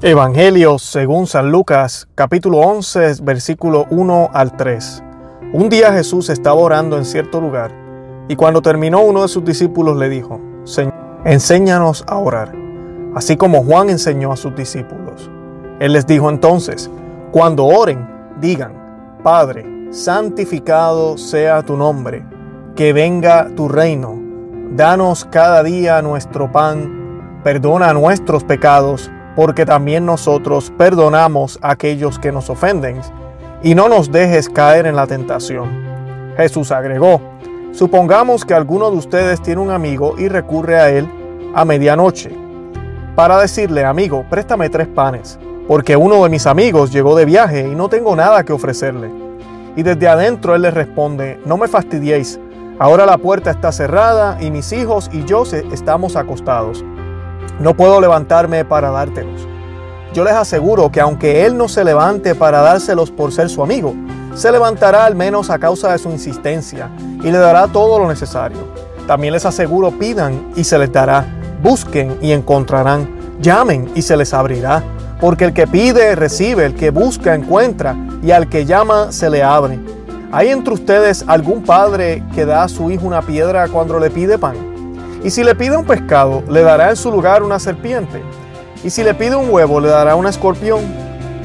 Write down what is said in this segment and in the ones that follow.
Evangelio según San Lucas, capítulo 11, versículo 1 al 3. Un día Jesús estaba orando en cierto lugar y cuando terminó uno de sus discípulos le dijo, Señor, enséñanos a orar, así como Juan enseñó a sus discípulos. Él les dijo entonces, cuando oren, digan, Padre, santificado sea tu nombre, que venga tu reino, danos cada día nuestro pan, perdona nuestros pecados, porque también nosotros perdonamos a aquellos que nos ofenden, y no nos dejes caer en la tentación. Jesús agregó, supongamos que alguno de ustedes tiene un amigo y recurre a él a medianoche, para decirle, amigo, préstame tres panes, porque uno de mis amigos llegó de viaje y no tengo nada que ofrecerle. Y desde adentro él le responde, no me fastidiéis, ahora la puerta está cerrada y mis hijos y yo estamos acostados no puedo levantarme para dártelos. Yo les aseguro que aunque Él no se levante para dárselos por ser su amigo, se levantará al menos a causa de su insistencia y le dará todo lo necesario. También les aseguro, pidan y se les dará, busquen y encontrarán, llamen y se les abrirá. Porque el que pide, recibe, el que busca, encuentra, y al que llama, se le abre. ¿Hay entre ustedes algún padre que da a su hijo una piedra cuando le pide pan? Y si le pide un pescado, le dará en su lugar una serpiente. Y si le pide un huevo, le dará un escorpión.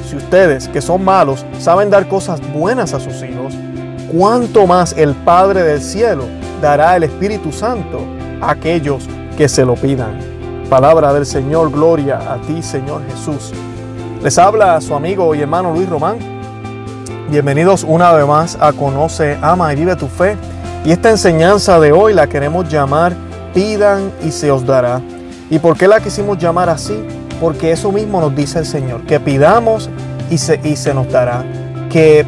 Si ustedes, que son malos, saben dar cosas buenas a sus hijos, ¿cuánto más el Padre del cielo dará el Espíritu Santo a aquellos que se lo pidan? Palabra del Señor, gloria a ti, Señor Jesús. Les habla su amigo y hermano Luis Román. Bienvenidos una vez más a Conoce, Ama y Vive tu Fe. Y esta enseñanza de hoy la queremos llamar pidan y se os dará. ¿Y por qué la quisimos llamar así? Porque eso mismo nos dice el Señor, que pidamos y se, y se nos dará, que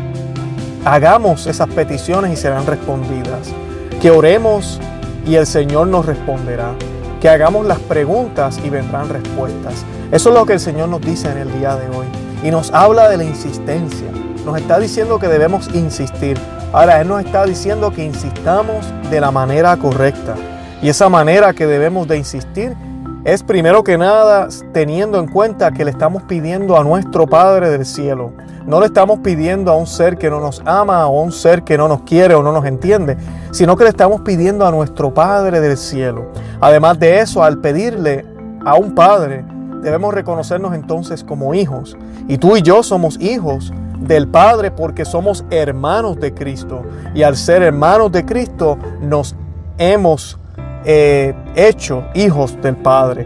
hagamos esas peticiones y serán respondidas, que oremos y el Señor nos responderá, que hagamos las preguntas y vendrán respuestas. Eso es lo que el Señor nos dice en el día de hoy y nos habla de la insistencia. Nos está diciendo que debemos insistir. Ahora Él nos está diciendo que insistamos de la manera correcta. Y esa manera que debemos de insistir es primero que nada teniendo en cuenta que le estamos pidiendo a nuestro Padre del cielo. No le estamos pidiendo a un ser que no nos ama o a un ser que no nos quiere o no nos entiende, sino que le estamos pidiendo a nuestro Padre del cielo. Además de eso, al pedirle a un Padre, debemos reconocernos entonces como hijos. Y tú y yo somos hijos del Padre porque somos hermanos de Cristo. Y al ser hermanos de Cristo nos hemos eh, hecho hijos del Padre.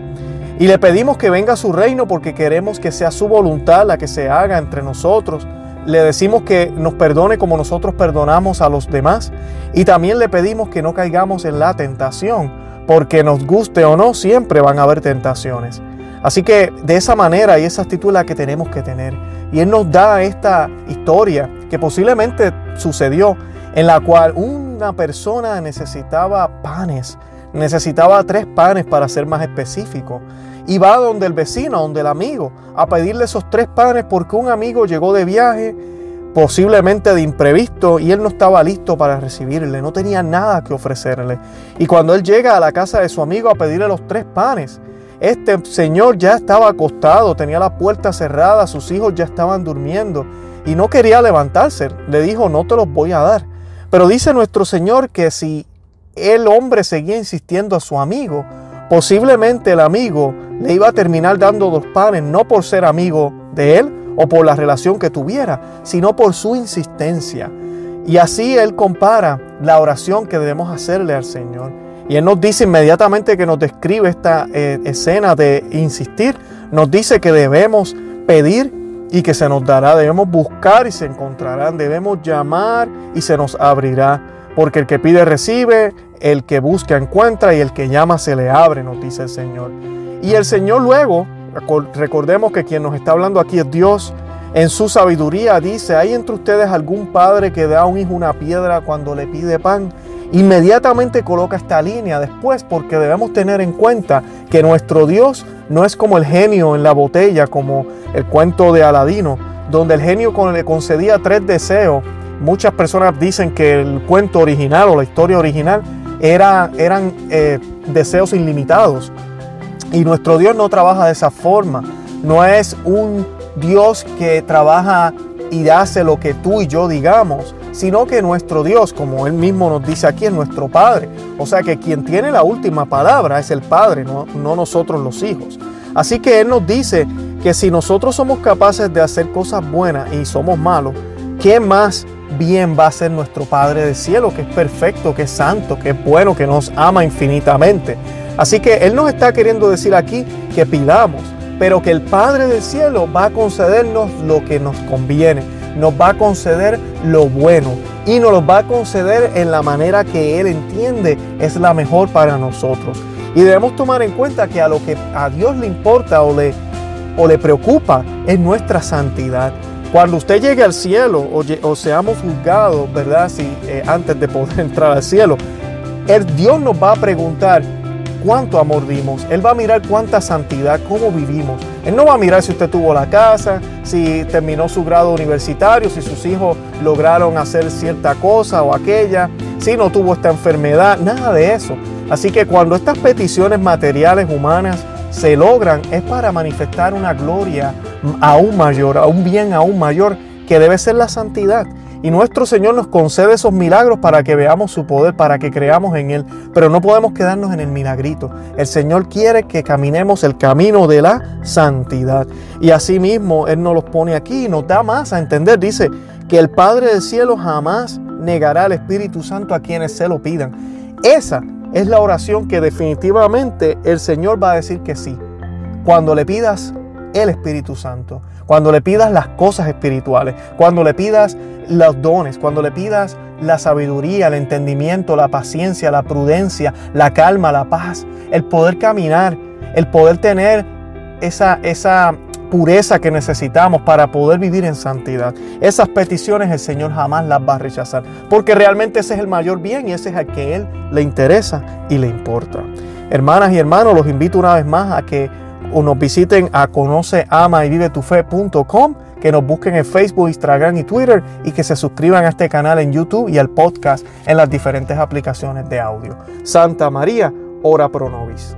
Y le pedimos que venga a su reino porque queremos que sea su voluntad la que se haga entre nosotros. Le decimos que nos perdone como nosotros perdonamos a los demás. Y también le pedimos que no caigamos en la tentación, porque nos guste o no, siempre van a haber tentaciones. Así que de esa manera y esa actitud que tenemos que tener. Y Él nos da esta historia que posiblemente sucedió, en la cual una persona necesitaba panes necesitaba tres panes para ser más específico. Y va donde el vecino, donde el amigo, a pedirle esos tres panes porque un amigo llegó de viaje, posiblemente de imprevisto, y él no estaba listo para recibirle, no tenía nada que ofrecerle. Y cuando él llega a la casa de su amigo a pedirle los tres panes, este señor ya estaba acostado, tenía la puerta cerrada, sus hijos ya estaban durmiendo y no quería levantarse. Le dijo, no te los voy a dar. Pero dice nuestro Señor que si el hombre seguía insistiendo a su amigo, posiblemente el amigo le iba a terminar dando dos panes, no por ser amigo de él o por la relación que tuviera, sino por su insistencia. Y así él compara la oración que debemos hacerle al Señor. Y él nos dice inmediatamente que nos describe esta eh, escena de insistir, nos dice que debemos pedir y que se nos dará, debemos buscar y se encontrarán, debemos llamar y se nos abrirá. Porque el que pide recibe, el que busca encuentra y el que llama se le abre, nos dice el Señor. Y el Señor luego, recordemos que quien nos está hablando aquí es Dios, en su sabiduría dice, ¿hay entre ustedes algún padre que da a un hijo una piedra cuando le pide pan? Inmediatamente coloca esta línea después porque debemos tener en cuenta que nuestro Dios no es como el genio en la botella, como el cuento de Aladino, donde el genio le concedía tres deseos. Muchas personas dicen que el cuento original o la historia original eran eh, deseos ilimitados. Y nuestro Dios no trabaja de esa forma. no es un Dios que trabaja y hace lo que tú y yo digamos, sino que nuestro Dios, como Él mismo nos dice aquí, es nuestro Padre. O sea que quien tiene la última palabra es el Padre, no, no nosotros los hijos. Así que Él nos dice que si nosotros somos capaces de hacer cosas buenas y somos malos, ¿qué más bien va a ser nuestro Padre del cielo, que es perfecto, que es santo, que es bueno, que nos ama infinitamente? Así que Él nos está queriendo decir aquí que pidamos, pero que el Padre del cielo va a concedernos lo que nos conviene, nos va a conceder lo bueno y nos lo va a conceder en la manera que Él entiende es la mejor para nosotros. Y debemos tomar en cuenta que a lo que a Dios le importa o le, o le preocupa es nuestra santidad. Cuando usted llegue al cielo o, seamos juzgados, ¿verdad? Si, eh, antes de poder entrar al cielo, el Dios nos va a preguntar cuánto amor dimos. Él va a mirar cuánta santidad, cómo vivimos. Él no va a mirar si usted tuvo la casa, si terminó su grado universitario, si sus hijos lograron hacer cierta cosa o aquella, si no tuvo esta enfermedad, nada de eso. Así que cuando estas peticiones materiales humanas se logran es para manifestar una gloria aún mayor, a un bien aún mayor, que debe ser la santidad. Y nuestro Señor nos concede esos milagros para que veamos su poder, para que creamos en Él. Pero no podemos quedarnos en el milagrito. El Señor quiere que caminemos el camino de la santidad. Y asimismo Él nos los pone aquí y nos da más a entender. Dice que el Padre del cielo jamás negará al Espíritu Santo a quienes se lo pidan. Esa es la oración que definitivamente el Señor va a decir que sí. Cuando le pidas el Espíritu Santo, cuando le pidas las cosas espirituales, cuando le pidas los dones, cuando le pidas la sabiduría, el entendimiento, la paciencia, la prudencia, la calma, la paz, el poder caminar, el poder tener esa, esa pureza que necesitamos para poder vivir en santidad. Esas peticiones el Señor jamás las va a rechazar, porque realmente ese es el mayor bien y ese es el que Él le interesa y le importa. Hermanas y hermanos, los invito una vez más a que nos visiten a conoce, ama y vive tu fe.com, que nos busquen en Facebook, Instagram y Twitter y que se suscriban a este canal en YouTube y al podcast en las diferentes aplicaciones de audio. Santa María, ora pro nobis.